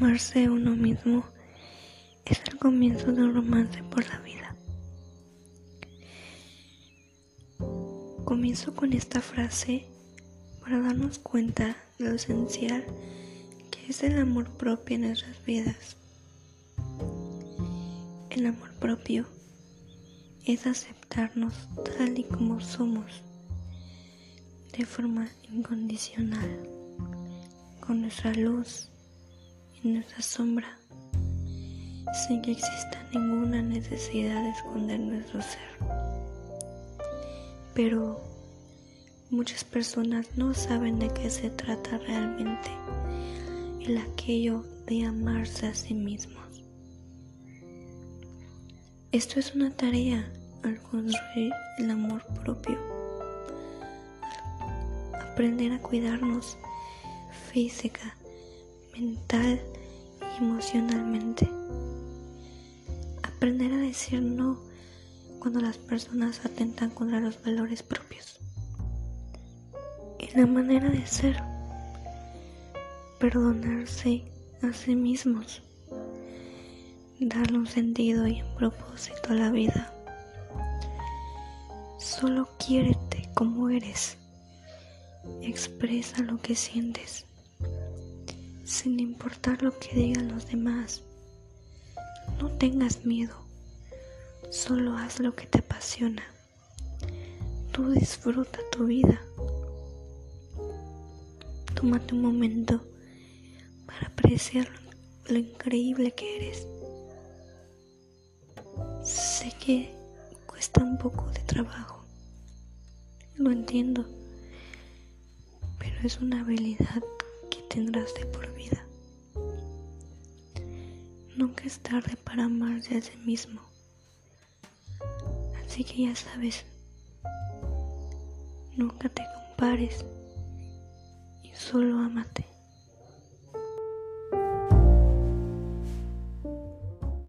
Amarse uno mismo es el comienzo de un romance por la vida. Comienzo con esta frase para darnos cuenta de lo esencial que es el amor propio en nuestras vidas. El amor propio es aceptarnos tal y como somos, de forma incondicional, con nuestra luz y nuestra sombra, sin que exista ninguna necesidad de esconder nuestro ser. Pero muchas personas no saben de qué se trata realmente el aquello de amarse a sí mismos. Esto es una tarea al construir el amor propio, aprender a cuidarnos física, mental y emocionalmente, aprender a decir no cuando las personas atentan contra los valores propios y la manera de ser, perdonarse a sí mismos darle un sentido y un propósito a la vida. Solo quiérete como eres. Expresa lo que sientes, sin importar lo que digan los demás. No tengas miedo, solo haz lo que te apasiona. Tú disfruta tu vida. Tómate un momento para apreciar lo increíble que eres. Sé que cuesta un poco de trabajo, lo entiendo, pero es una habilidad tendrás de por vida. Nunca es tarde para amarse a sí mismo. Así que ya sabes, nunca te compares y solo amate.